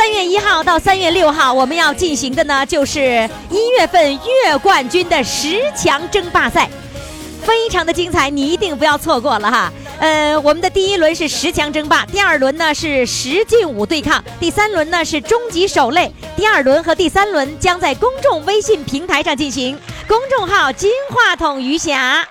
三月一号到三月六号，我们要进行的呢，就是一月份月冠军的十强争霸赛，非常的精彩，你一定不要错过了哈。呃，我们的第一轮是十强争霸，第二轮呢是十进五对抗，第三轮呢是终极守擂。第二轮和第三轮将在公众微信平台上进行，公众号“金话筒余霞”。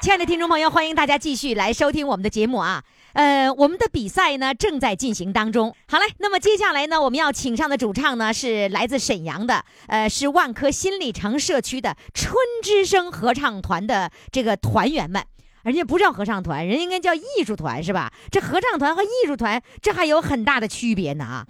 亲爱的听众朋友，欢迎大家继续来收听我们的节目啊。呃，我们的比赛呢正在进行当中。好嘞，那么接下来呢，我们要请上的主唱呢是来自沈阳的，呃，是万科新里程社区的春之声合唱团的这个团员们。人家不叫合唱团，人家应该叫艺术团，是吧？这合唱团和艺术团这还有很大的区别呢啊！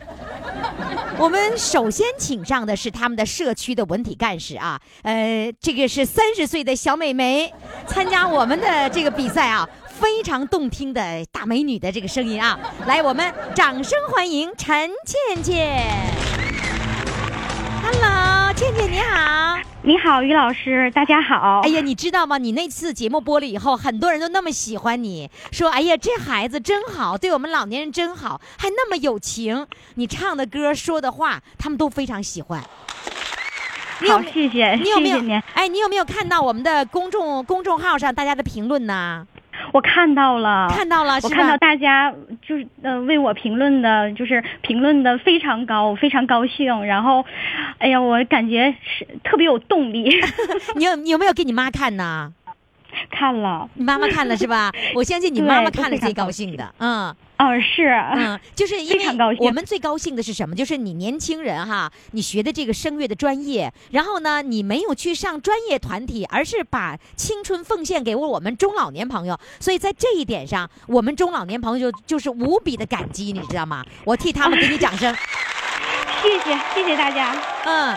我们首先请上的是他们的社区的文体干事啊，呃，这个是三十岁的小美眉，参加我们的这个比赛啊，非常动听的大美女的这个声音啊，来，我们掌声欢迎陈倩倩。Hello，倩倩你好。你好，于老师，大家好。哎呀，你知道吗？你那次节目播了以后，很多人都那么喜欢你，说：“哎呀，这孩子真好，对我们老年人真好，还那么有情。”你唱的歌、说的话，他们都非常喜欢。你有好，没谢谢，你有没有谢谢您？哎，你有没有看到我们的公众公众号上大家的评论呢？我看到了，看到了我看到大家就是呃为我评论的，就是评论的非常高，我非常高兴。然后，哎呀，我感觉是特别有动力。你有你有没有给你妈看呢？看了，你妈妈看了是吧？我相信你妈妈看了最高兴的，嗯。嗯，是，嗯，就是因为我们最高兴的是什么？就是你年轻人哈，你学的这个声乐的专业，然后呢，你没有去上专业团体，而是把青春奉献给我们中老年朋友，所以在这一点上，我们中老年朋友就就是无比的感激，你知道吗？我替他们给你掌声。谢谢，谢谢大家。嗯，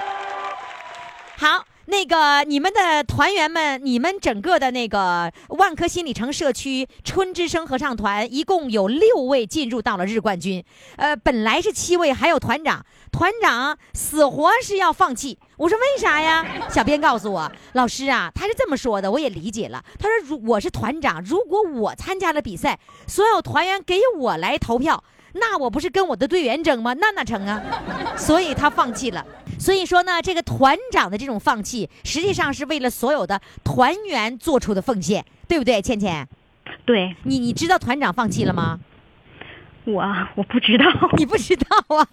好。那个你们的团员们，你们整个的那个万科新里程社区春之声合唱团，一共有六位进入到了日冠军。呃，本来是七位，还有团长，团长死活是要放弃。我说为啥呀？小编告诉我，老师啊，他是这么说的，我也理解了。他说，如我是团长，如果我参加了比赛，所有团员给我来投票。那我不是跟我的队员争吗？那哪成啊？所以他放弃了。所以说呢，这个团长的这种放弃，实际上是为了所有的团员做出的奉献，对不对？倩倩，对你你知道团长放弃了吗？我，我不知道。你不知道啊？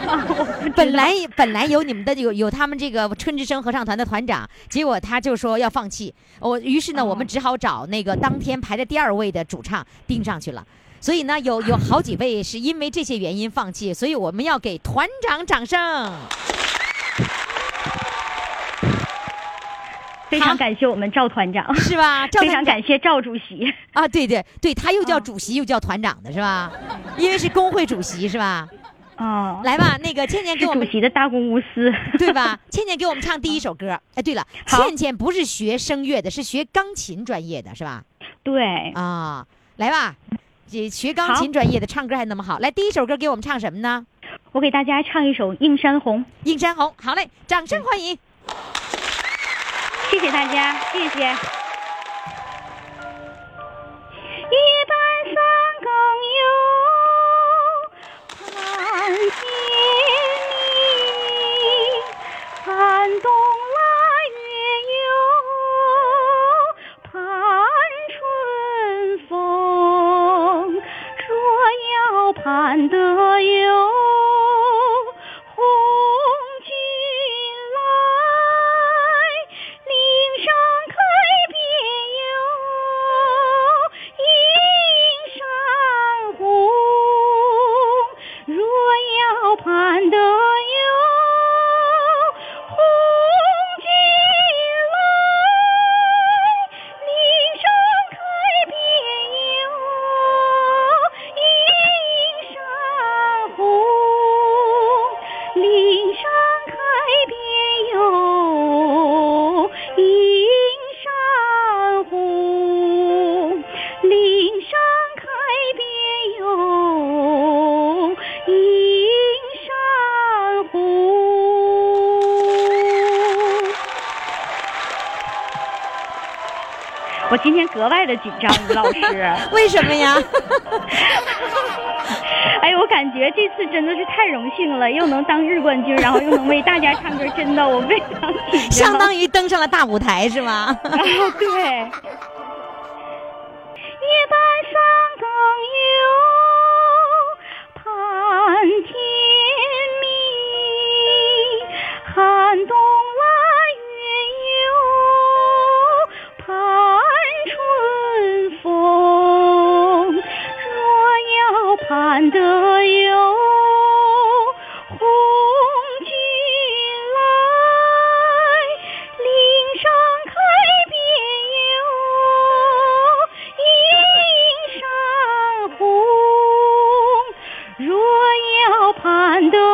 本来本来有你们的有有他们这个春之声合唱团的团长，结果他就说要放弃。我于是呢，我们只好找那个当天排在第二位的主唱盯上去了。所以呢，有有好几位是因为这些原因放弃，所以我们要给团长掌声。非常感谢我们赵团长，是吧？赵非常感谢赵主席。啊，对对对，他又叫主席又叫团长的是吧？因为是工会主席是吧？哦，来吧，那个倩倩给我们主席的大公无私。对吧？倩倩给我们唱第一首歌。哎，对了，倩倩不是学声乐的，是学钢琴专业的，是吧？对，啊，来吧，这学钢琴专业的，唱歌还那么好。来，第一首歌给我们唱什么呢？我给大家唱一首《映山红》。映山红。好嘞，掌声欢迎。谢谢大家，谢谢。一半三更哟，盼见你；寒冬盼得哟，格外的紧张，于老师。为什么呀？哎，我感觉这次真的是太荣幸了，又能当日冠军，然后又能为大家唱歌，真的我非常紧张。相当于登上了大舞台是吗？啊，对。要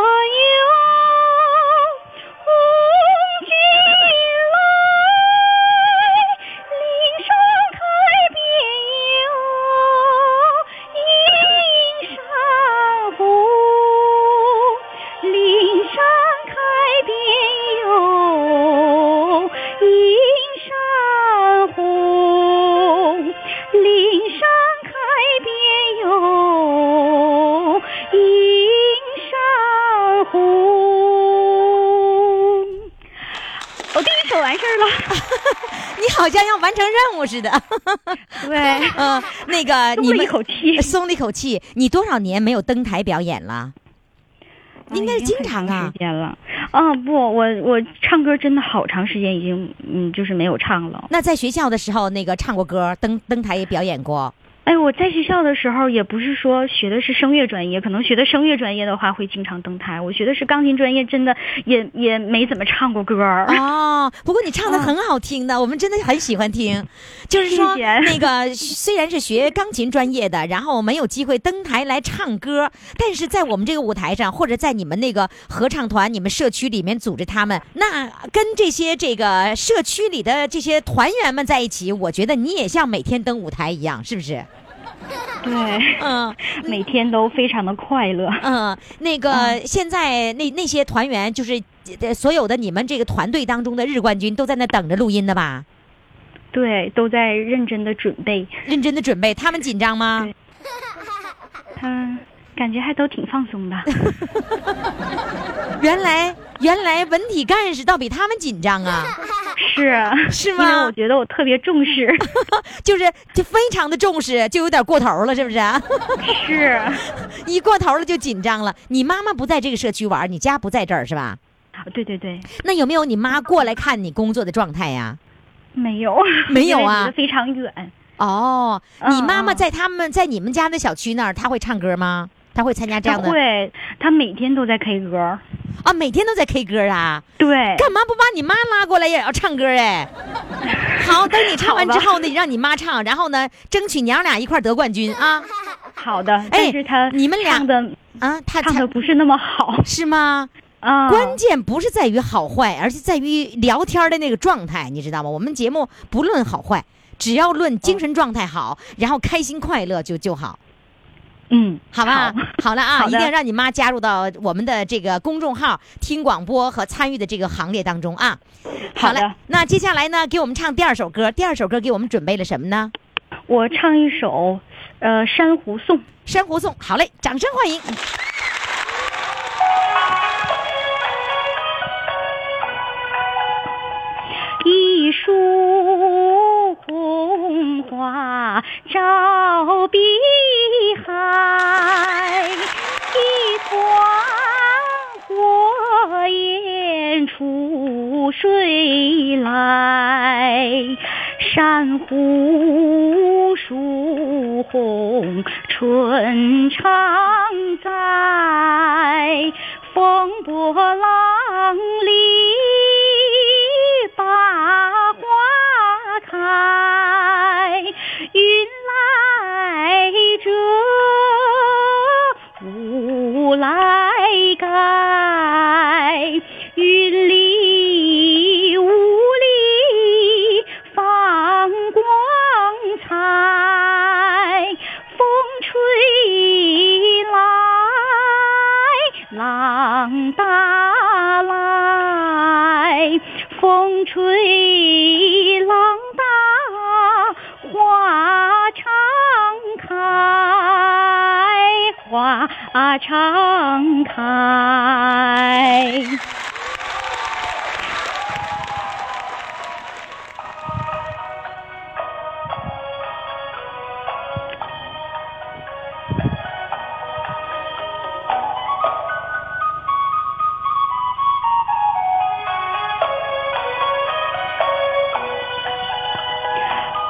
像要完成任务似的。对，嗯，那个松了你们一口气松了一口气。你多少年没有登台表演了？应该是经常啊时。间了。啊，不，我我唱歌真的好长时间已经嗯，就是没有唱了。那在学校的时候，那个唱过歌，登登台也表演过。哎，我在学校的时候也不是说学的是声乐专业，可能学的声乐专业的话会经常登台。我学的是钢琴专业，真的也也没怎么唱过歌儿。哦，不过你唱的很好听的，我们真的很喜欢听。就是说，谢谢那个虽然是学钢琴专业的，然后没有机会登台来唱歌，但是在我们这个舞台上，或者在你们那个合唱团、你们社区里面组织他们，那跟这些这个社区里的这些团员们在一起，我觉得你也像每天登舞台一样，是不是？对，嗯 每天都非常的快乐。嗯，那个现在那那些团员就是。呃所有的你们这个团队当中的日冠军都在那等着录音的吧？对，都在认真的准备。认真的准备，他们紧张吗？他感觉还都挺放松的。原来原来文体干事倒比他们紧张啊，是是因为吗我觉得我特别重视。就是就非常的重视，就有点过头了，是不是？是，一过头了就紧张了。你妈妈不在这个社区玩，你家不在这儿是吧？对对对，那有没有你妈过来看你工作的状态呀？没有，没有啊非常远。哦，嗯你妈妈嗯在他们在你们家的小区那儿，她会唱歌吗？她会参加这样的会，他每天都在 K 歌。啊？每天都在 K 歌啊？对，干嘛不把你妈拉过来也要唱歌哎？好，等你唱完之后呢，让你妈唱，然后呢，争取娘俩一块儿得冠军啊好的，但是他哎你们俩唱的啊！他唱的不是那么好是吗？啊。关键不是在于好坏，而是在于聊天的那个状态，你知道吗？我们节目不论好坏，只要论精神状态好，然后开心快乐就就好，嗯，好吧？好了啊，一定要让你妈加入到我们的这个公众号听广播和参与的这个行列当中啊。好的嘞，那接下来呢，给我们唱第二首歌。第二首歌给我们准备了什么呢？我唱一首呃《珊瑚颂》。《珊瑚颂》。好嘞，掌声欢迎。一束珊瑚树红春常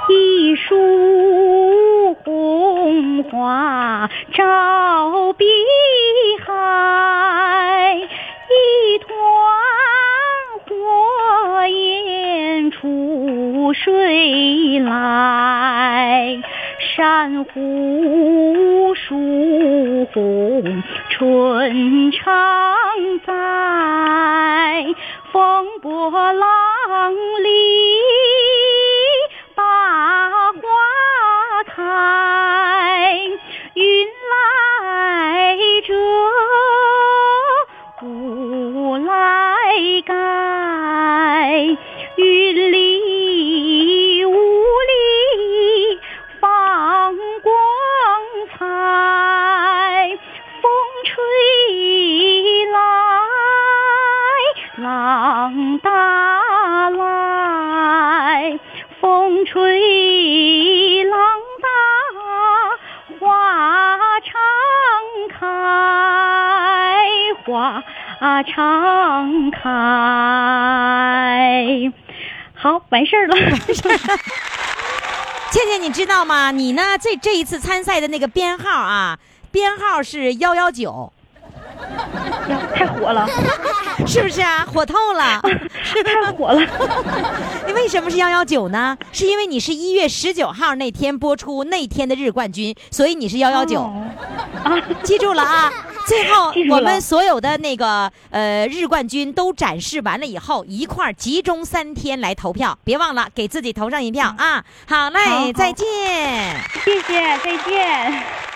一束红花照碧水来。珊瑚树红春常在，风波浪里常开。好，完事儿了。倩倩，你知道吗？你呢？这这一次参赛的那个编号啊，编号是幺幺九，太火了，是不是啊？火透了。是 太火了。你为什么是幺幺九呢？是因为你是一月十九号那天播出那天的日冠军，所以你是幺幺九。哦啊，记住了啊！最后 我们所有的那个呃日冠军都展示完了以后，一块儿集中三天来投票，别忘了给自己投上一票啊！好嘞，再见。谢谢，再见。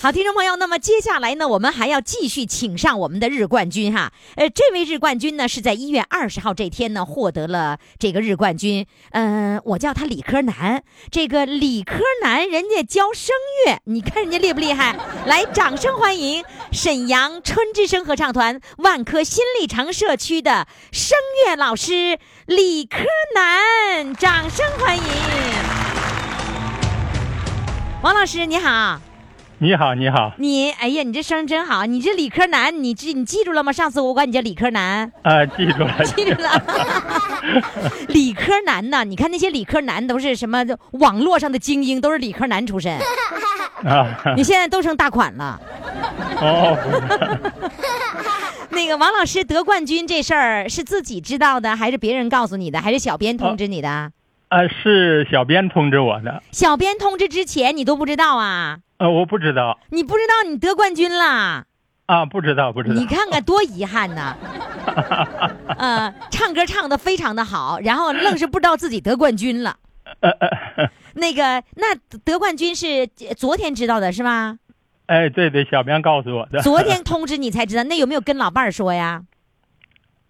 好，听众朋友，那么接下来呢，我们还要继续请上我们的日冠军哈。呃，这位日冠军呢是在一月二十号这天呢获得了这个日冠军。嗯、我叫他理科男。这个理科男人家教声乐，你看人家厉不厉害？来，掌声欢迎沈阳春之声合唱团万科新立城社区的声乐老师理科男，掌声欢迎。王老师你好。你好，你好，你哎呀，你这声真好！你这理科男，你记你记住了吗？上次我管你叫理科男，啊，记住了，记住了。理科男呢？你看那些理科男都是什么网络上的精英，都是理科男出身。啊，你现在都成大款了。哦，那个王老师得冠军这事儿是自己知道的，还是别人告诉你的，还是小编通知你的？啊，是小编通知我的，小编通知之前你都不知道啊？呃，我不知道，你不知道你得冠军啦？啊，不知道，不知道，你看看多遗憾呐！呃，唱歌唱的非常的好，然后愣是不知道自己得冠军了。呃那个，那得冠军是昨天知道的是吗？哎，对对，小编告诉我的，昨天 通知你才知道，那有没有跟老伴儿说呀？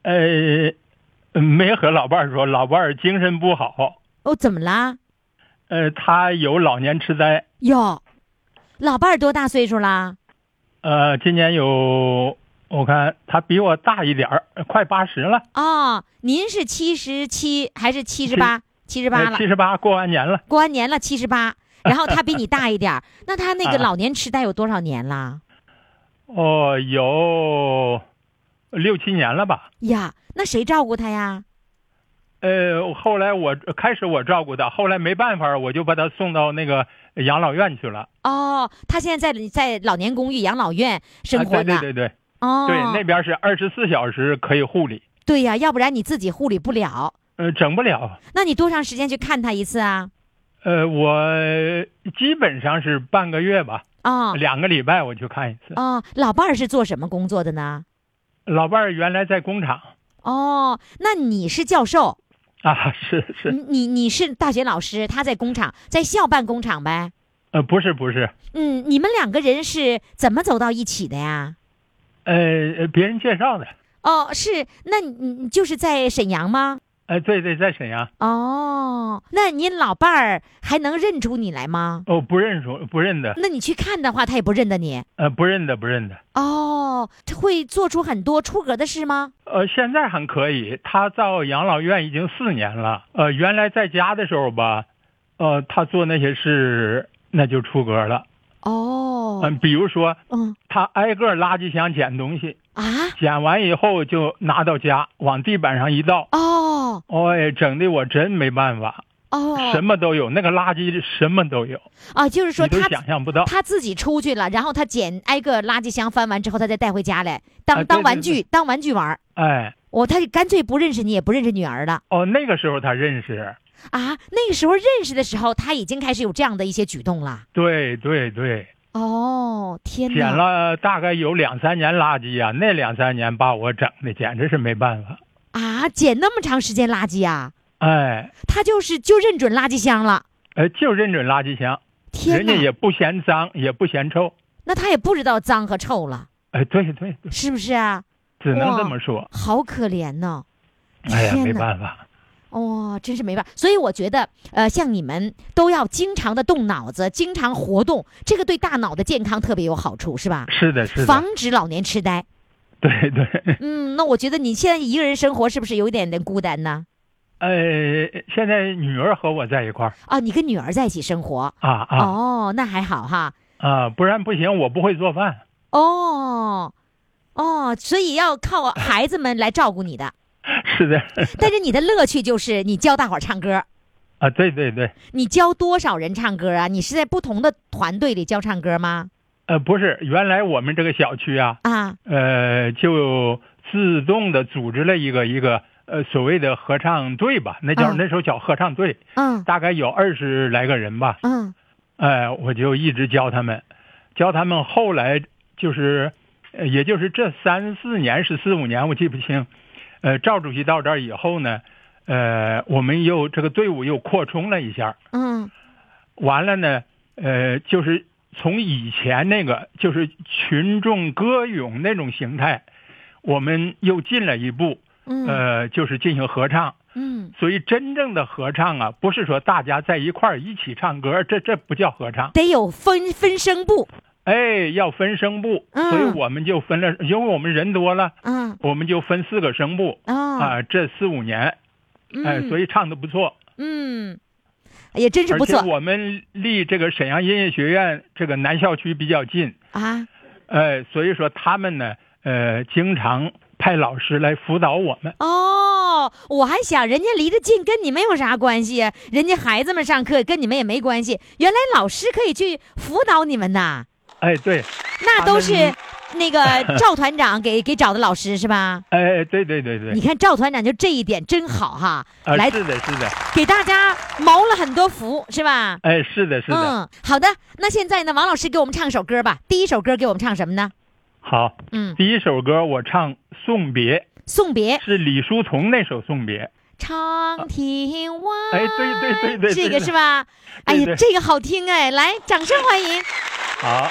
呃，没和老伴儿说，老伴儿精神不好，哦，怎么啦？呃，他有老年痴呆，哟，老伴儿多大岁数啦？呃，今年有，我看他比我大一点儿，快八十了，哦，您是七十七还是七十八？七十八了，七十八过完年了，过完年了七十八，然后他比你大一点儿，那他那个啊老年痴呆有多少年啦？哦，有六七年了吧。呀，那谁照顾他呀？呃，后来我开始我照顾他，后来没办法，我就把他送到那个养老院去了。哦，他现在在在老年公寓、养老院生活。对对对对，哦，对，那边是二十四小时可以护理，对呀，要不然你自己护理不了。呃，整不了。那你多长时间去看他一次啊？呃，我基本上是半个月吧，哦两个礼拜我去看一次。哦，老伴儿是做什么工作的呢？老伴儿原来在工厂哦，那你是教授，啊，是是，你你你是大学老师，他在工厂，在校办工厂呗。呃，不是不是，嗯，你们两个人是怎么走到一起的呀？呃，呃别人介绍的，哦，是，那你你就是在沈阳吗？呃，对对，在沈阳，哦，那您老伴儿还能认出你来吗？哦，不认出，不认得，那你去看的话，他也不认得你。呃，不认得，不认得。哦，他会做出很多出格的事吗？呃，现在还可以，他到养老院已经四年了。呃，原来在家的时候吧，呃，他做那些事那就出格了。哦，嗯、比如说嗯他挨个垃圾箱捡东西，啊，捡完以后就拿到家，往地板上一倒，哦哎，整的我真没办法，哦，什么都有，那个垃圾什么都有，啊，就是说他想象不到。他自己出去了，然后他捡挨个垃圾箱翻完之后，他再带回家来当、当玩对具当玩具玩。哎，我、他干脆不认识你，也不认识女儿了哦，那个时候他认识，啊。那个时候认识的时候，他已经开始有这样的一些举动了。对对对，哦，天捡！了大概有两三年垃圾呀、那两三年把我整的简直是没办法。啊，捡那么长时间垃圾啊，哎，他就是就认准垃圾箱了。哎，就认准垃圾箱，天哪！人家也不嫌脏，也不嫌臭。那他也不知道脏和臭了，哎，对对对，是不是啊？只能这么说。好可怜呢。哎呀，没办法。哇、真是没办法。所以我觉得，呃，像你们都要经常的动脑子，经常活动，这个对大脑的健康特别有好处，是吧？是的，是的，防止老年痴呆。对对。嗯，那我觉得你现在一个人生活是不是有一点点孤单呢？呃，现在女儿和我在一块儿啊，你跟女儿在一起生活。啊啊哦，那还好哈。啊，不然不行，我不会做饭。哦，哦，所以要靠孩子们来照顾你的。是的，但是你的乐趣就是你教大伙儿唱歌。啊，对对对，你教多少人唱歌啊？你是在不同的团队里教唱歌吗？呃，不是，原来我们这个小区啊，啊，呃，就自动的组织了一个一个呃所谓的合唱队吧，那叫、嗯那时候叫合唱队，嗯大概有二十来个人吧。嗯哎，我就一直教他们，教他们。后来就是，呃也就是这三四年是四五年，我记不清。呃，赵主席到这儿以后呢，呃，我们又这个队伍又扩充了一下。嗯完了呢，呃，就是从以前那个就是群众歌咏那种形态，我们又进了一步，嗯呃，就是进行合唱。嗯，所以真正的合唱啊，不是说大家在一块儿一起唱歌，这这不叫合唱。得有分分声部。哎，要分声部，嗯所以我们就分了，因为我们人多了，嗯我们就分四个声部啊啊。这四五年，哎，所以以唱的不错，嗯，也真是不错我们离这个沈阳音乐学院这个南校区比较近，啊。呃，所以说他们呢，呃，经常派老师来辅导我们。哦，我还想人家离得近，跟你们有啥关系啊？人家孩子们上课跟你们也没关系。原来老师可以去辅导你们呐，哎，对，那都是那个 赵团长给给找的老师是吧？哎，对对对对你，看赵团长就这一点真好哈，啊，来是的，是的，给大家谋了很多福是吧？哎，是的，是的，嗯，好的。那现在呢，王老师给我们唱首歌吧。第一首歌给我们唱什么呢？好。嗯，第一首歌我唱《送别送别》，是李叔同那首《送别》。长亭外。哎对对对对这个是吧？哎呀，这个好听哎，来，掌声欢迎。好，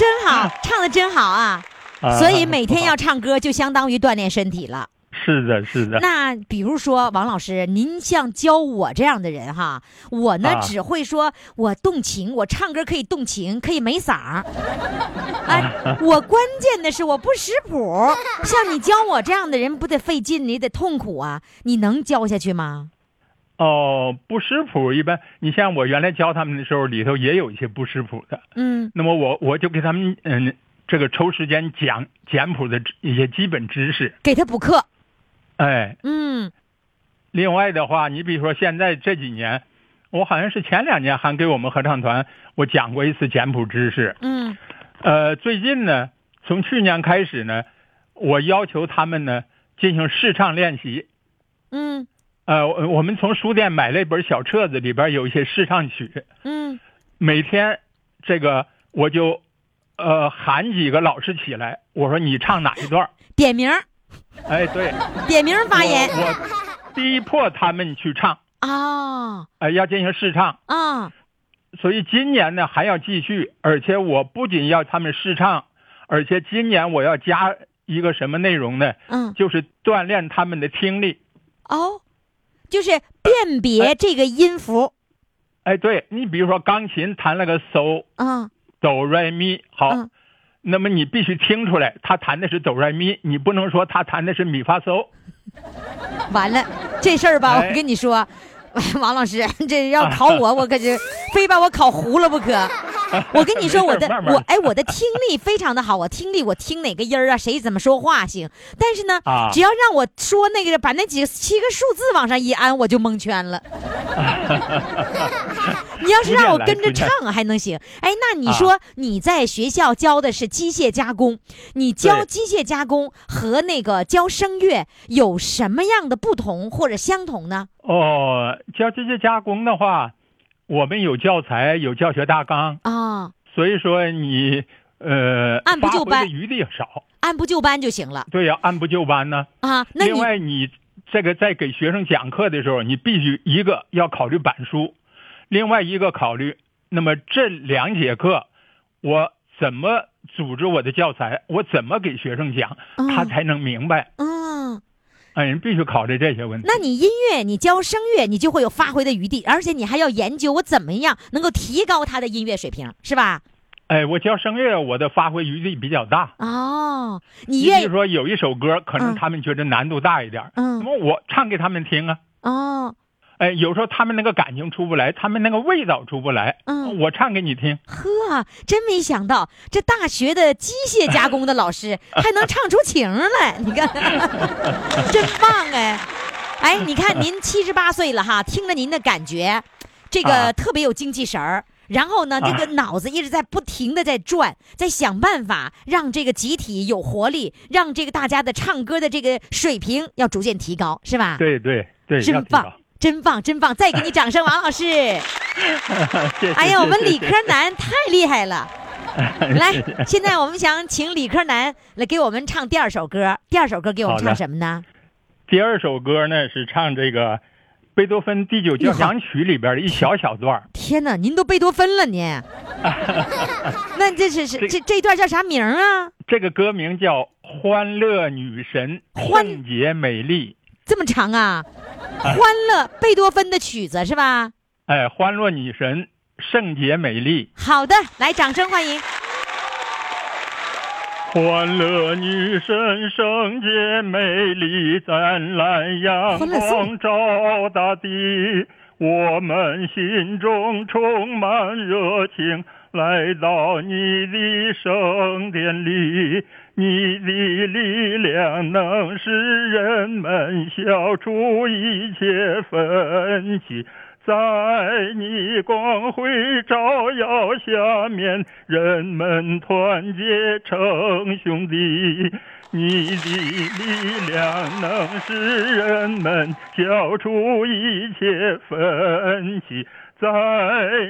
真好，唱的真好啊！啊所以每天要唱歌，就相当于锻炼身体了。是的，是的，那比如说，王老师，您像教我这样的人哈，我呢、啊只会说我动情，我唱歌可以动情，可以没嗓儿。哎，我关键的是我不识谱，像你教我这样的人，不得费劲，你得痛苦啊！你能教下去吗？哦，不识谱一般，你像我原来教他们的时候，里头也有一些不识谱的。嗯那么我我就给他们嗯，这个抽时间讲简谱的一些基本知识。给他补课。哎，嗯另外的话，你比如说现在这几年，我好像是前两年还给我们合唱团我讲过一次简谱知识。嗯呃，最近呢，从去年开始呢，我要求他们呢进行试唱练习。嗯呃，我我们从书店买了一本小册子，里边有一些试唱曲。嗯每天这个我就呃喊几个老师起来，我说你唱哪一段儿？点名哎，对，点名发言逼迫他们去唱，啊哎，要进行试唱。啊所以今年呢还要继续，而且我不仅要他们试唱，而且今年我要加一个什么内容呢？嗯就是锻炼他们的听力。哦，就是辨别这个音符。哎，对你比如说钢琴弹了个嗦啊。哆来咪，好，嗯那么你必须听出来他弹的是哆来咪，你不能说他弹的是咪发嗦。完了，这事儿吧，哎。我跟你说，王老师，这要考 我，我可就非把我考糊了不可。我跟你说，我的我哎，我的听力非常的好，我听力我听哪个音儿啊，谁怎么说话行。但是呢，啊只要让我说那个把那几个七个数字往上一安，我就蒙圈了。你要是让我跟着唱还能行，哎，那你说你在学校教的是机械加工，你教机械加工和那个教声乐有什么样的不同或者相同呢？哦，教机械加工的话，我们有教材，有教学大纲，啊，所以说你呃按部就班的余地少。按部就班就行了对呀、按部就班呢。啊。那另外你这个在给学生讲课的时候，你必须一个要考虑板书，另外一个考虑，那么这两节课我怎么组织我的教材，我怎么给学生讲，嗯他才能明白。嗯，哎，人必须考虑这些问题。那你音乐你教声乐，你就会有发挥的余地，而且你还要研究我怎么样能够提高他的音乐水平，是吧？哎，我教声乐，我的发挥余地比较大。哦，你你愿意比如说有一首歌，可嗯能他们觉得难度大一点，嗯那么我唱给他们听啊。哦，哎，有时候他们那个感情出不来，他们那个味道出不来，嗯我唱给你听。呵，真没想到这大学的机械加工的老师 还能唱出情来，你看，真棒哎！哎，你看您七十八岁了哈，听了您的感觉，这个啊特别有精气神儿。然后呢，这啊个脑子一直在不停的在转，在想办法让这个集体有活力，让这个大家的唱歌的这个水平要逐渐提高，是吧？对对对，真棒真棒，真棒！再给你掌声，王老师。谢谢。哎呀，我们理科男太厉害了。来，现在我们想请理科男来给我们唱第二首歌。第二首歌给我们唱什么呢？第二首歌呢是唱这个贝多芬第九交响曲里边的一小小段 天哪，您都贝多芬了您。那这是是这这一段叫啥名啊？这个歌名叫《欢乐女神欢圣洁美丽》。这么长啊？欢乐，贝多芬的曲子是吧？哎，欢乐女神圣洁美丽。好的，来，掌声欢迎。欢乐女神圣洁美丽，湛蓝阳光照大地，我们心中充满热情，来到你的圣殿里，你的力量能使人们消除一切分歧。在你光辉照耀下面，人们团结成兄弟。你的力量能使人们消除一切分歧。在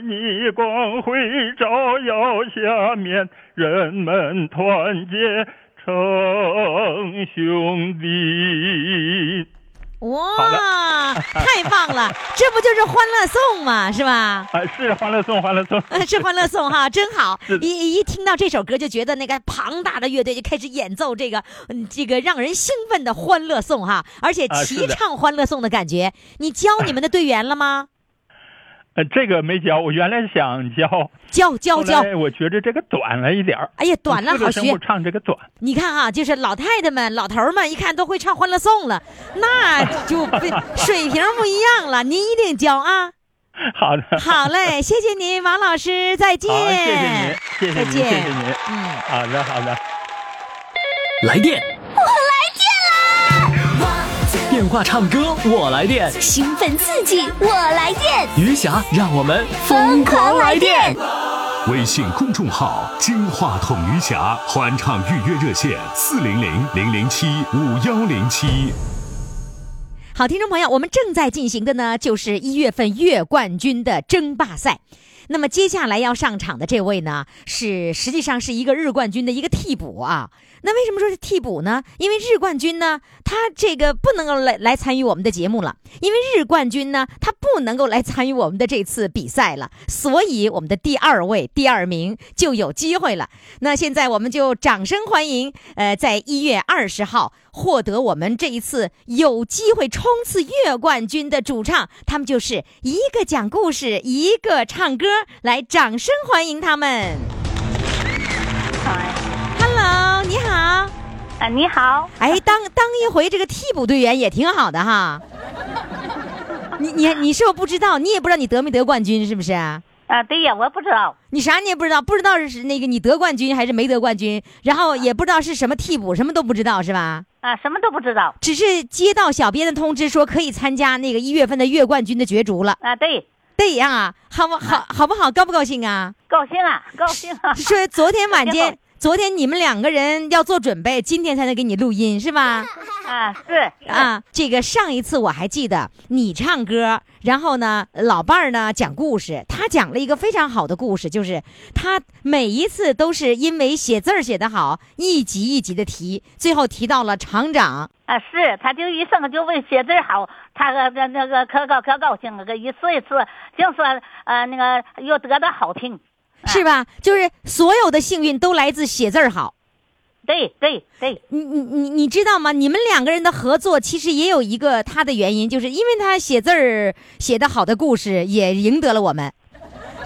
你光辉照耀下面，人们团结成兄弟。哇，太棒了！这不就是《欢乐颂》吗？是吧？啊，是欢乐颂，欢乐颂。呃 是《欢乐颂》哈，真好！一一听到这首歌，就觉得那个庞大的乐队就开始演奏这个，嗯，这个让人兴奋的《欢乐颂》哈，而且齐唱《欢乐颂》的感觉。你教你们的队员了吗？呃，这个没教，我原来想教，教教教！我觉着这个短了一点儿哎呀，短了好学四个声部。唱这个短。你看啊、就是老太太们、老头们，一看都会唱《欢乐颂》了，那就不 水平不一样了。您一定教啊！好的，好嘞，谢谢您，王老师，再见。好，谢谢您，谢谢您，再见谢谢您。嗯。好的，好的。来电，电话唱歌我来电，兴奋刺激，我来电，余霞让我们疯狂来电。微信公众号“金话筒余霞”欢唱预约热线：四零零零零七五幺零七。好，听众朋友，我们正在进行的呢，就是一月份月冠军的争霸赛。那么接下来要上场的这位呢，是实际上是一个日冠军的一个替补啊。那为什么说是替补呢？因为日冠军呢，他这个不能够来来参与我们的节目了，因为日冠军呢，他不能够来参与我们的这次比赛了，所以我们的第二位、第二名就有机会了。那现在我们就掌声欢迎，呃，在一月二十号获得我们这一次有机会冲刺月冠军的主唱，他们就是一个讲故事，一个唱歌，来，掌声欢迎他们。Hello，你好。啊，你好，哎，当当一回这个替补队员也挺好的哈。你你你是不是不知道？你也不知道你得没得冠军是不是？啊，对呀，我不知道，你啥你也不知道，不知道是那个你得冠军还是没得冠军，然后也不知道是什么替补，什么都不知道是吧？啊，什么都不知道，只是接到小编的通知说可以参加那个一月份的月冠军的角逐了。啊，对，对呀，好不好？好不好？高不高兴啊？高兴啊，高兴啊，说昨天晚 间好，昨天你们两个人要做准备，今天才能给你录音是吧？啊，是，啊，这个上一次我还记得你唱歌，然后呢，老伴儿呢讲故事，他讲了一个非常好的故事，就是他每一次都是因为写字儿写得好，一集一集的提，最后提到了厂长。啊，是，他就一生就为写字好，他个个那个可高可高兴了，个一次一次净说呃那个又得到好评，是吧？就是所有的幸运都来自写字儿好。对对对，你你你你知道吗？你们两个人的合作其实也有一个他的原因，就是因为他写字儿写的好的故事也赢得了我们，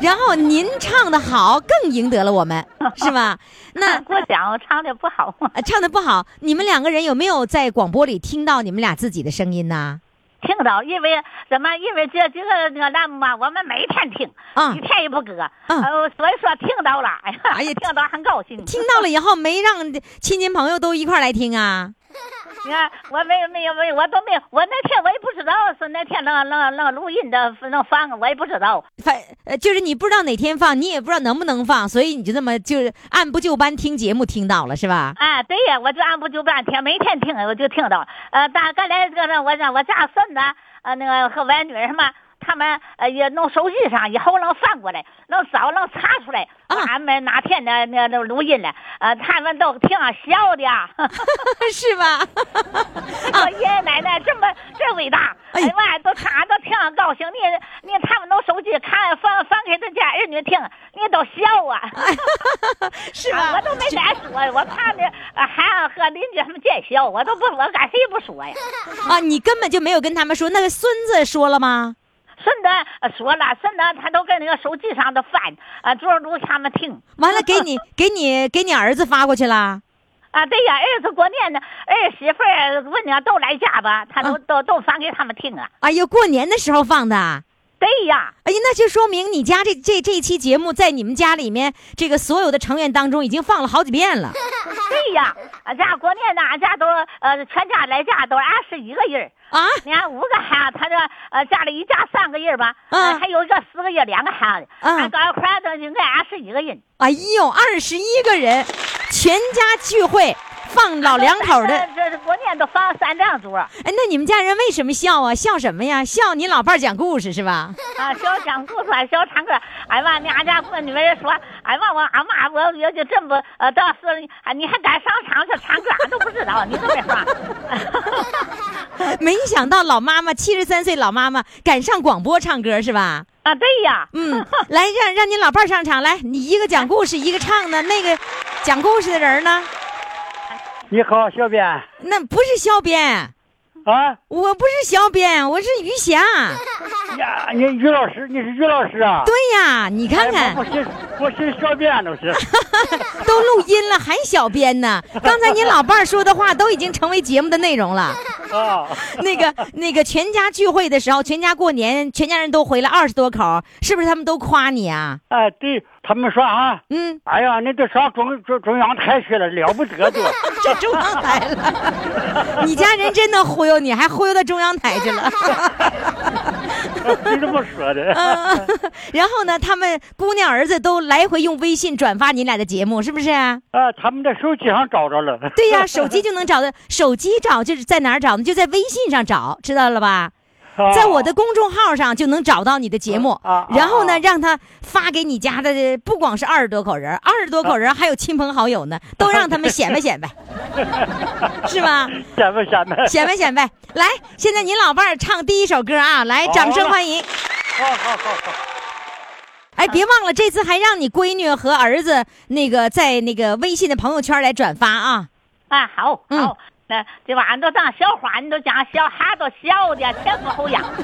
然后您唱的好更赢得了我们，是吧？那 过奖我唱的不好，呃 唱的不好，你们两个人有没有在广播里听到你们俩自己的声音呢？听到，因为怎么？因为这这个那个栏目嘛，我们每天听，啊一天也不搁，嗯呃，所以说听到了，哎呀，哎呀听到很高兴，听到了以后没让亲戚朋友都一块来听啊？你看，我没有没有没有，我都没有，我那天我也不知道是那天能能能录音的能放，我也不知道。反呃，就是你不知道哪天放，你也不知道能不能放，所以你就这么就是按部就班听节目听到了是吧？啊，对呀，我就按部就班听，每天听，我就听到。呃，大刚才这个让我让我家孙子，呃，那个和我女儿嘛，他们呃也弄手机上，以后能翻过来，能找能查出来，啊俺们哪天的那那录音了，呃，他们都挺笑的呀。是吧？我爷爷奶奶这么这伟大，哎妈呀，都他都挺高兴。你你他们弄手机看翻翻给他家儿女听，你都笑啊。是啊吧我？都没敢说，我怕那呃还和邻居他们见笑，我都不我敢谁也不说呀。啊，你根本就没有跟他们说，那个孙子说了吗？孙子呃说了，孙子他都跟那个手机上的翻啊，就是录他们听。完了，给你给你给你儿子发过去了。啊，对呀，儿子过年呢，儿媳妇儿问你都来家吧，他都、都都翻给他们听啊。哎呦，过年的时候放的。对呀，哎呀，那就说明你家这这这期节目在你们家里面这个所有的成员当中已经放了好几遍了。对呀，俺家过年呢，俺家都呃全家来家都二十一个人儿啊？你看五个孩子，他这呃家里一家三个人吧，嗯。呃还有一个四个月两个孩子，嗯。俺搞一块儿的应该二十一个人。哎呦，二十一个人，全家聚会，放老两口的。这这这过年都放三张桌啊，哎，那你们家人为什么笑啊？笑什么呀？笑你老伴儿讲故事是吧？啊，笑讲故事，笑唱歌。哎妈，你俺家闺女儿说，哎妈，我俺妈我我就这么呃，到时候你还你还敢上场去唱歌，俺都不知道，你都没说。没想到老妈妈七十三岁，老妈妈敢上广播唱歌是吧？啊，对呀，嗯，来让让你老伴儿上场来，你一个讲故事，一个唱的，那个讲故事的人呢？你好，小编那不是小编，啊我不是小编，我是于霞。呀，你于老师，你是于老师啊？对呀，你看看哎我，我是我是小编都是。都录音了还小编呢。刚才你老伴儿说的话都已经成为节目的内容了。啊，那个那个全家聚会的时候，全家过年，全家人都回来二十多口，是不是他们都夸你啊？哎，对他们说啊，嗯，哎呀，那都上中中中央台去了，了不得都。这中央台了，你家人真能忽悠你，还忽悠到中央台去了。是这么说的。嗯，然后呢，他们姑娘儿子都来回用微信转发你俩的节目，是不是？啊，他们在手机上找着了。对呀、手机就能找到。手机找就是在哪儿找呢？就在微信上找，知道了吧？啊 在我的公众号上就能找到你的节目，然后呢，啊让他发给你家的，不光是二十多口人，二十多口人还有亲朋好友呢，都让他们显摆显摆，是吧？显摆显摆。显摆显摆。来，现在你老伴儿唱第一首歌啊，来，掌声欢迎。好好好好。哎，别忘了，这次还让你闺女和儿子那个在那个微信的朋友圈来转发啊。啊，好嗯好。那这玩意儿都当笑话，你都讲笑孩都笑的前俯后仰。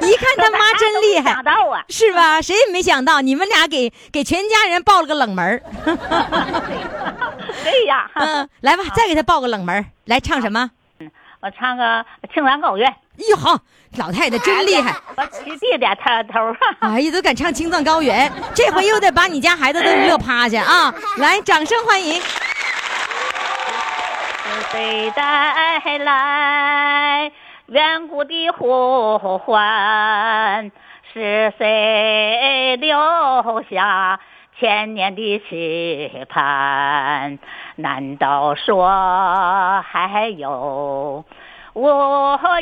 一看他妈真厉害想，到啊，是吧？谁也没想到，你们俩给给全家人报了个冷门儿。对呀。嗯，来吧，再给他报个冷门儿，来唱什么？我唱个《青藏高原》。哟好，老太太真厉害！我起弟的头头。哎呀，都敢唱青藏高原，这回又得把你家孩子都乐趴下啊！来，掌声欢迎。是谁带来远古的呼唤？是谁留下千年的期盼？难道说还有无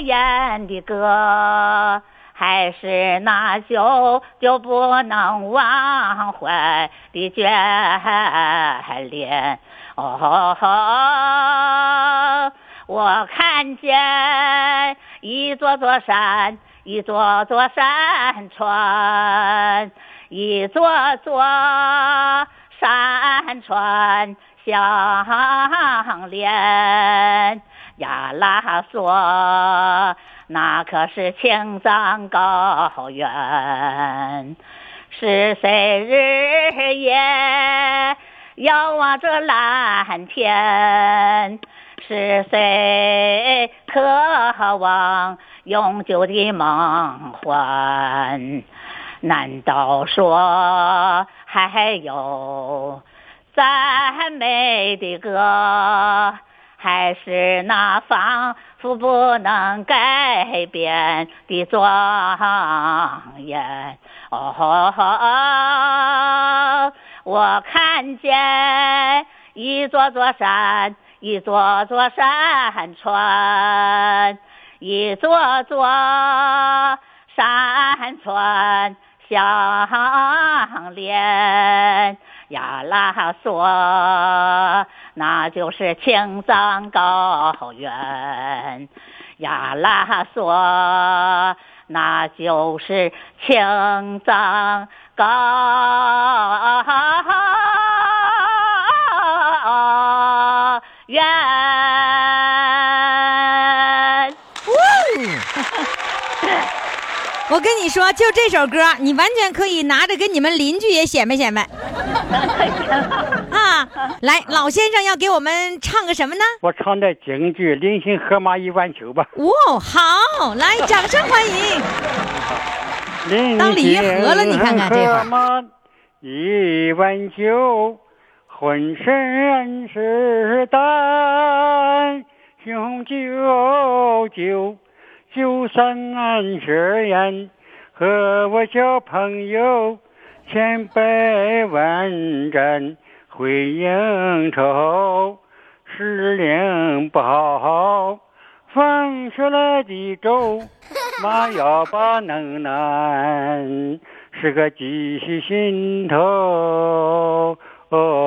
言的歌？还是那久久不能忘怀的眷恋？哦，我看见一座座山，一座座山川，一座座山川相连。呀啦嗦，那可是青藏高原。是谁日夜遥望着蓝天？是谁渴望永久的梦幻？难道说还有赞美的歌？还是那仿佛不能改变的庄严？哦，我看见一座座山，一座座山川，一座座山川相连。呀啦嗦，那就是青藏高原。呀啦嗦，那就是青藏高原。我跟你说，就这首歌，你完全可以拿着跟你们邻居也显摆显摆 啊！来，老先生要给我们唱个什么呢？我唱的京剧《临行河马一碗酒》吧。哦，好，来，掌声欢迎。临当鲤鱼合了你看看这会一碗酒，浑身是胆，雄赳赳，就算是烟，和我交朋友，千百万战会应酬。时令不好好，放学来的粥，妈要把能耐，是个记系心头。哦，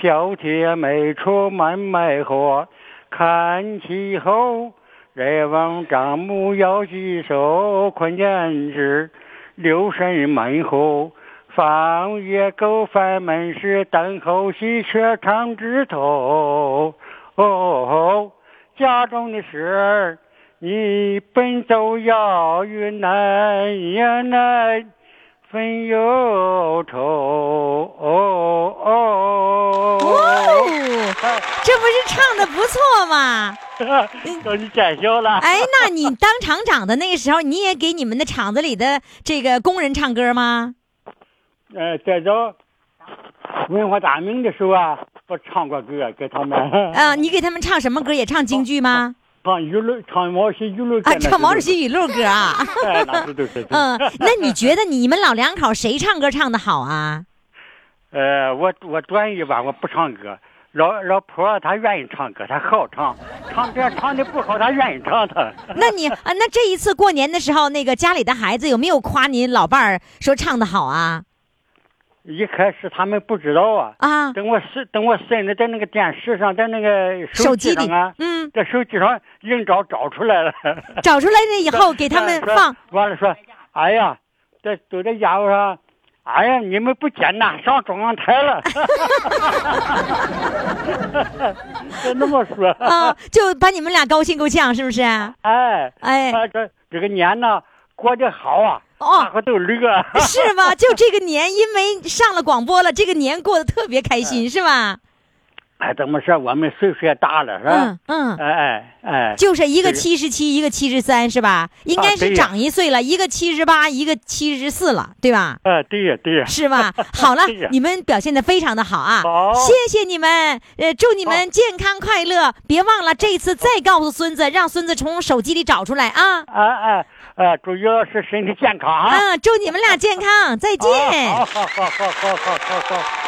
小姐妹出门买货，看气候。人往丈母要记收，困难时留神门后。放野狗翻门时，等候喜鹊长枝头。哦哦，家中的事儿，你奔走要与难呀难，分忧愁。哦哦哦哦哦哦，这不是唱的不错吗？都你见笑了。哎，那你当厂长的那个时候，你也给你们的厂子里的这个工人唱歌吗？呃，在早文化大革的时候啊，我唱过歌给他们。啊，你给他们唱什么歌？也唱京剧吗？唱娱乐，唱毛主席语录。啊，唱毛主席语录歌啊。哎，那是都是。嗯，那你觉得你们老两口谁唱歌唱的好啊？呃，我我专一吧，我不唱歌。老老婆她愿意唱歌，她好唱，唱歌唱的不好，她愿意唱她。那你啊，那这一次过年的时候，那个家里的孩子有没有夸您老伴儿说唱的好啊？一开始他们不知道啊，啊，等我是等我孙子在那个电视上，在那个手机上啊，嗯，在手机上硬找找出来了。找出来了 以后给他们放。完了说，哎呀，这都在家伙说，哎呀，你们不简单，上中央台了。就那么说。啊，就把你们俩高兴够呛，是不是？哎哎啊这这个年呢过得好啊，哦大伙都乐。是吧？就这个年，因为上了广播了，这个年过得特别开心，是吧？哎，怎么说？我们岁数也大了，是吧？嗯嗯，哎哎哎，就是一个七十七，一个七十三，是吧？应该是长一岁了，一个七十八，一个七十四了，对吧？哎，对呀对呀。是吧？好了你们表现的非常的好啊！好谢谢你们，呃，祝你们健康快乐。别忘了这次再告诉孙子，让孙子从手机里找出来啊！哎哎哎，祝于老师身体健康啊！嗯，祝你们俩健康，再见。好好好好好好好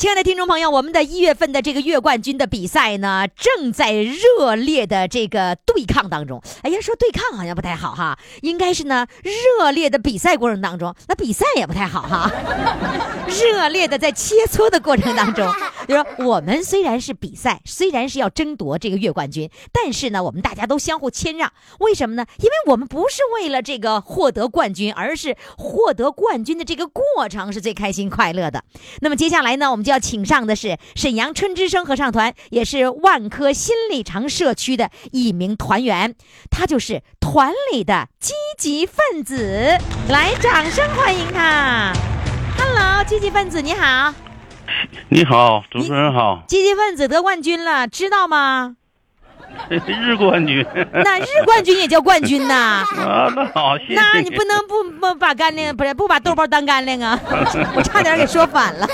亲爱的听众朋友，我们的一月份的这个月冠军的比赛呢，正在热烈的这个对抗当中。哎呀，说对抗好像不太好哈，应该是呢热烈的比赛过程当中，那比赛也不太好哈。热烈的在切磋的过程当中，就说我们虽然是比赛，虽然是要争夺这个月冠军，但是呢，我们大家都相互谦让。为什么呢？因为我们不是为了这个获得冠军，而是获得冠军的这个过程是最开心快乐的。那么接下来呢，我们就要请上的是沈阳春之声合唱团，也是万科新里程社区的一名团员，他就是团里的积极分子。来，掌声欢迎他。Hello，积极分子你好，你好，主持人好，积极分子得冠军了，知道吗？日冠军。那日冠军也叫冠军呐。啊，那好，谢谢。那你不能不不把干粮不是不把豆包当干粮啊！我差点给说反了。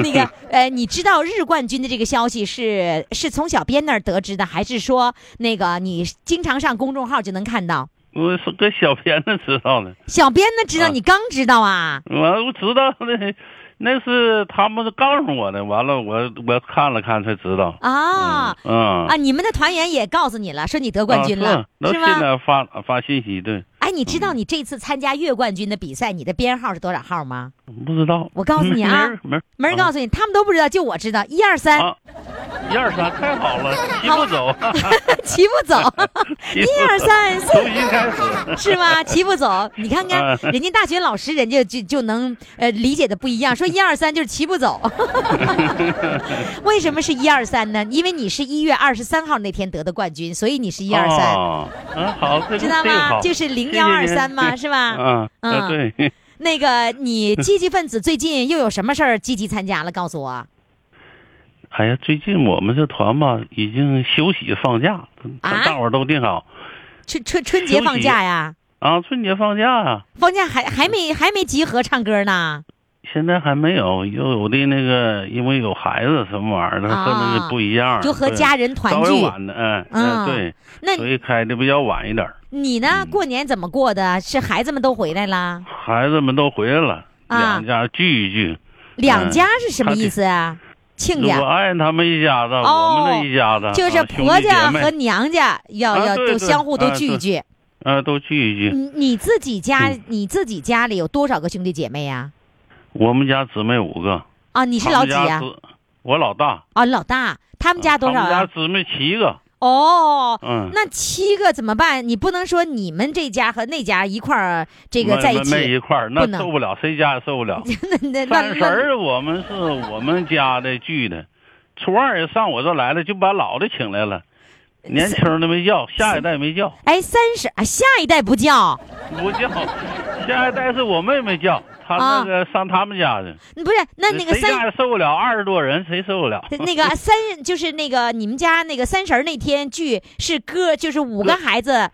那个 呃，你知道日冠军的这个消息是是从小编那儿得知的，还是说那个你经常上公众号就能看到？我是搁小编那知道的，小编那知道，啊你刚知道啊？我我知道那那是他们告诉我的，完了我我看了看才知道。啊嗯啊！你们的团员也告诉你了，说你得冠军了，啊是是吗？那现在发发信息对，哎，你知道你这次参加月冠军的比赛，你的编号是多少号吗？不知道。我告诉你啊没人没人告诉你，他们都不知道，就我知道，一二三，啊，一二三，太好了，齐步走，齐步走，一二三，四重新开始。是吗？齐步走，你看看嗯人家大学老师，人家就就能呃理解的不一样，说一二三就是齐步走。为什么是一二三呢？因为你是一月二十三号那天得的冠军，所以你是一二三，哦，嗯，好，知道吗？就是零幺二三吗，是吧？嗯嗯，对，那个你积极分子最近又有什么事儿积极参加了？告诉我。哎呀，最近我们这团吧已经休息放假，大伙儿都定好春春春节放假呀？啊，春节放假啊，放假还还没还没集合唱歌呢？现在还没有，又有的那个因为有孩子什么玩意儿的，和那个不一样，就和家人团聚。晚的，嗯对，那所以开的比较晚一点儿。你呢？过年怎么过的？是孩子们都回来了？孩子们都回来了，啊两家聚一聚。两家是什么意思啊？亲家我爱他们一家子，哦我们这一家子就是婆家和娘家要要都相互都聚一聚。啊，都聚一聚。你你自己家嗯你自己家里有多少个兄弟姐妹呀？我们家姊妹五个，啊，你是老几呀？们家姊我老大，啊，老大。他们家多少他们家啊？姊妹七个，哦，嗯，那七个怎么办？你不能说你们这家和那家一块儿这个在一起，没一块儿，那受不了，谁家也受不了。那那那三十儿我们是我们家的聚的，初二也上我这来了，就把老的请来了，年轻的没叫，下一代没叫，哎，三十啊，下一代不叫，不叫，下一代是我妹妹叫，她那个上他们家去，不是那那个谁家也受不了，二十多人谁受得了？那个三就是那个你们家那个三十儿那天聚是哥，就是五个孩子。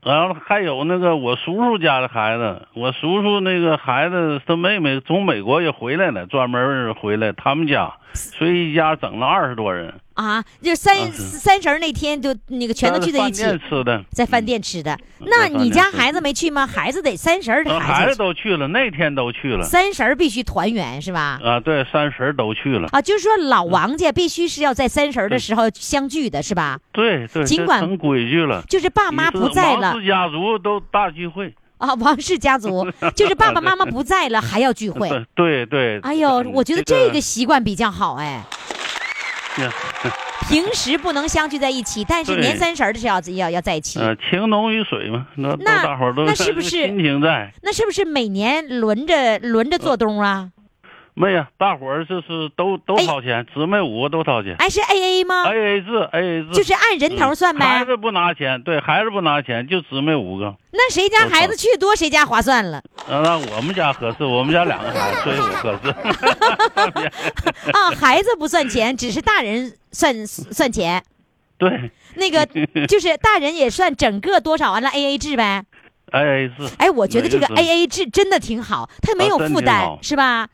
然后还有那个我叔叔家的孩子，我叔叔那个孩子他妹妹从美国也回来了，专门回来他们家，所以一家整了二十多人，啊，就三啊三十儿那天就那个全都聚在一起饭，店吃的，在饭店吃的。那你家孩子没去吗？孩子得三十儿的呃孩子孩子，都去了，那天都去了。三十儿必须团圆是吧？啊，对，三十儿都去了。啊，就是说老王家必须是要在三十儿的时候相聚的是吧？对对，尽管规矩了。就是爸妈不在了王氏家族都大聚会。啊，王氏家族 就是爸爸妈妈不在了还要聚会。对对。哎呦，嗯我觉得这个习惯比较好哎。呀 平时不能相聚在一起，但是年三十儿的时候要要在一起。呃，情浓于水嘛，那那大伙儿都那是不是亲情在？那是不是每年轮着轮着做冬啊？没呀，大伙儿就是都都掏钱，姊妹五个都掏钱。哎，是 A A 吗？A A 制，A A 制，就是按人头算呗嗯孩子不拿钱，对孩子不拿钱，就姊妹五个。那谁家孩子去多，谁家划算了啊，那我们家合适，我们家两个孩子，所以我合适。啊！孩子不算钱，只是大人算算钱。对那个 就是大人也算整个多少，完了 A A 制呗。，A A 制。哎，我觉得这个 A A 制真的挺好，它没有负担，是吧？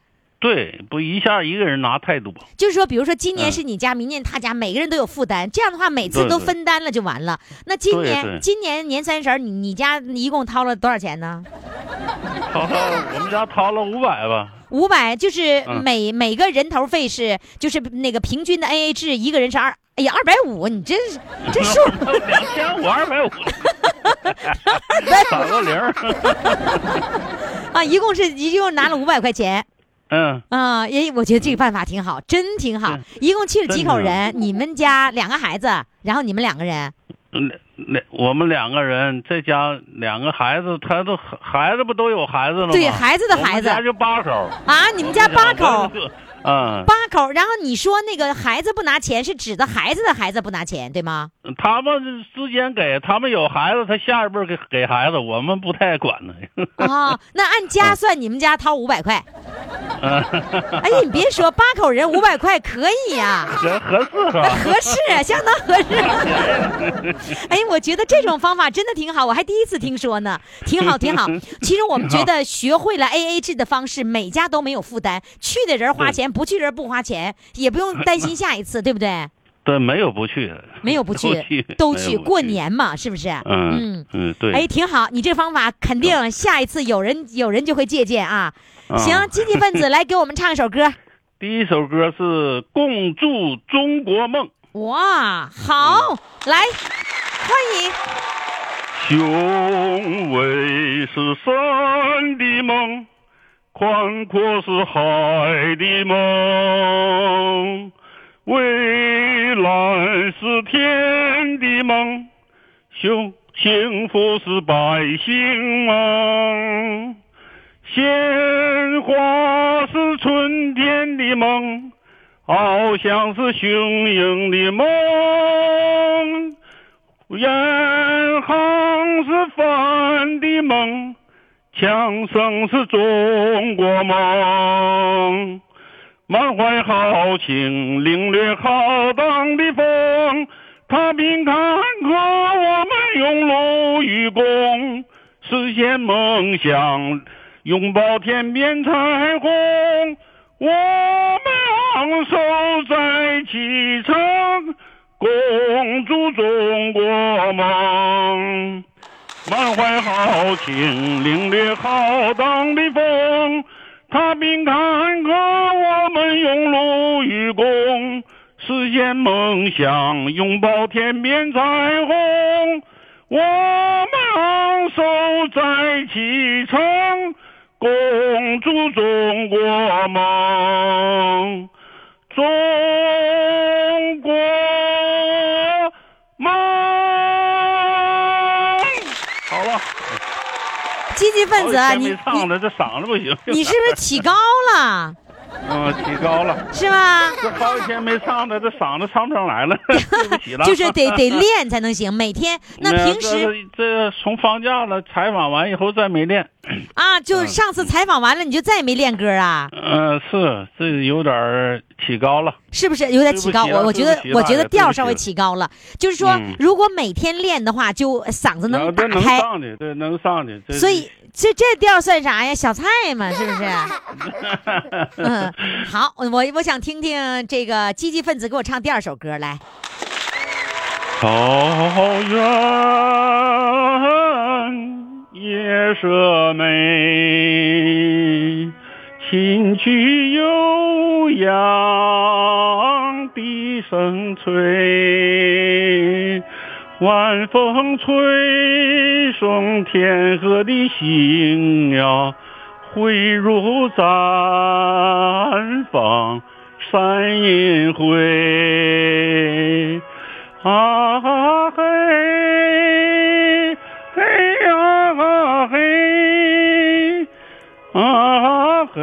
对，不一下一个人拿太多。就是说，比如说今年嗯是你家，明年他家，每个人都有负担，这样的话每次都分担了就完了。那今年今年年三十儿，你你家一共掏了多少钱呢？掏了，我们家掏了五百吧。五百，就是嗯每、每个人头费是就是那个平均的 A A 制，一个人是二，哎呀，二百五，你真是 这数两千五，二百五，打个零儿。啊，一共是一共拿了五百块钱。嗯，啊，也我觉得这个办法挺好，真挺好。一共去了几口人？你们家两个孩子，然后你们两个人，两两我们两个人，在家两个孩子，他都孩子不都有孩子了吗？对孩子的孩子家就八口。啊，你们家八口，嗯，八口。然后你说那个孩子不拿钱，是指的孩子的孩子不拿钱，对吗？他们之间给他们有孩子，他下一辈给给孩子，我们不太管呢。啊，那按家算，你们家掏五百块。嗯，哎呀，你别说，八口人五百块可以呀、合合适？合适，相当合适。哎，我觉得这种方法真的挺好，我还第一次听说呢，挺好，挺好。其实我们觉得学会了 A A 制的方式，每家都没有负担，去的人花钱，不去人不花钱，也不用担心下一次，对不对？对，没有不去，没有不去去，都去，过年嘛，是不是？嗯嗯，对。哎，挺好，你这方法肯定下一次有人有人就会借鉴啊。啊行，积极分子来给我们唱一首歌。第一首歌是《共筑中国梦》。哇，好，来，欢迎。雄伟是山的梦，宽阔是海的梦，蔚蓝是天的梦，幸幸福是百姓梦，鲜花是春天的梦，翱翔是雄鹰的梦。远航是帆的梦，枪声是中国梦，满怀豪情，领略浩荡的风。踏平坎坷，我们用路与共，实现梦想，拥抱天边彩虹。我们昂首再启程，共筑中国梦。满怀豪情，领略浩荡的风。踏平坎坷，我们用路与共，实现梦想，拥抱天边彩虹。我们昂首在启程，共筑中国梦，中国分子你唱了，这嗓子不行。你是不是起高了？嗯，起高了，是吧？这好几天没唱了，这嗓子唱不上来了，对不起了。就是得得练才能行，每天 那平时这这从放假了，采访完以后再没练。啊，就上次采访完了，你就再也没练歌啊？嗯，是这有点起高了。是不是有点起高？我我觉得我觉得调稍微起高了，就是说嗯如果每天练的话，就嗓子能打这能开。上去，对，能上去。所以这这调算啥呀？小菜嘛，是不是？嗯，好，我我想听听这个积极分子给我唱第二首歌来。草原夜色美，琴曲悠扬笛声吹，晚风吹送天河的星呀，汇入毡房山银辉。啊嘿，嘿呀嘿，啊嘿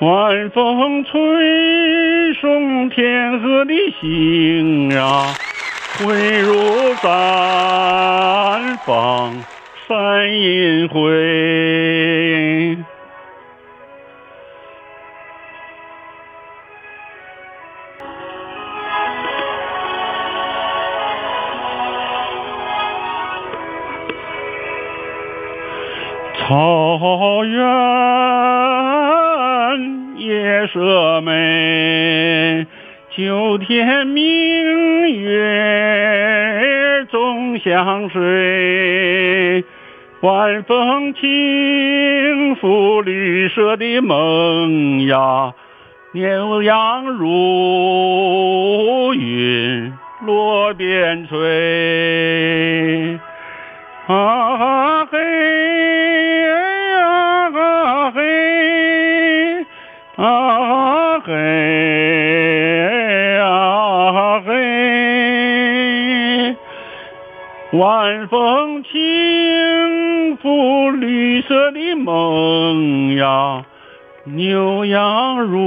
晚风吹送天河的星呀，汇入绽放山银辉。草原夜色美，九天明月总相随。晚风轻拂绿色的梦呀，牛羊如云落边吹。啊嘿晚风轻拂绿色的梦呀，牛羊如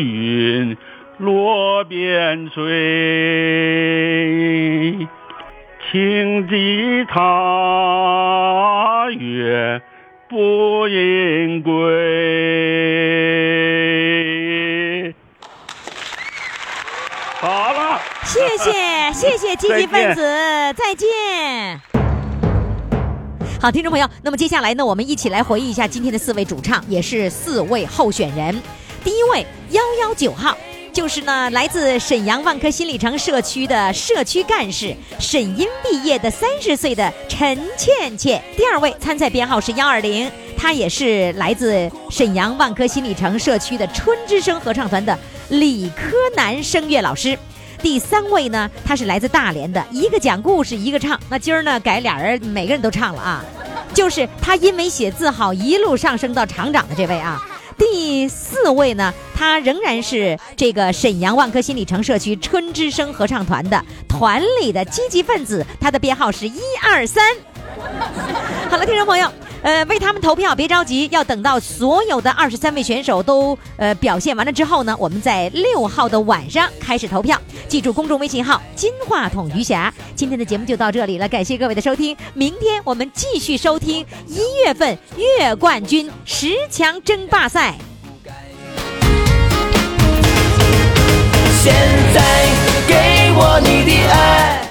云落边陲。轻骑踏月不应归。好了，谢谢谢谢积极分子，再见。好，听众朋友，那么接下来呢，我们一起来回忆一下今天的四位主唱，也是四位候选人。第一位幺幺九号，就是呢来自沈阳万科新里程社区的社区干事，沈音毕业的三十岁的陈倩倩。第二位参赛编号是幺二零，她也是来自沈阳万科新里程社区的春之声合唱团的理科男声乐老师。第三位呢，他是来自大连的，一个讲故事，一个唱。那今儿呢，改俩人，每个人都唱了啊。就是他因为写字好，一路上升到厂长的这位啊。第四位呢，他仍然是这个沈阳万科新里程社区春之声合唱团的团里的积极分子，他的编号是一二三。好了，听众朋友，呃，为他们投票，别着急，要等到所有的二十三位选手都呃表现完了之后呢，我们在六号的晚上开始投票。记住公众微信号“金话筒余霞”。今天的节目就到这里了，感谢各位的收听。明天我们继续收听一月份月冠军十强争霸赛。现在给我你的爱。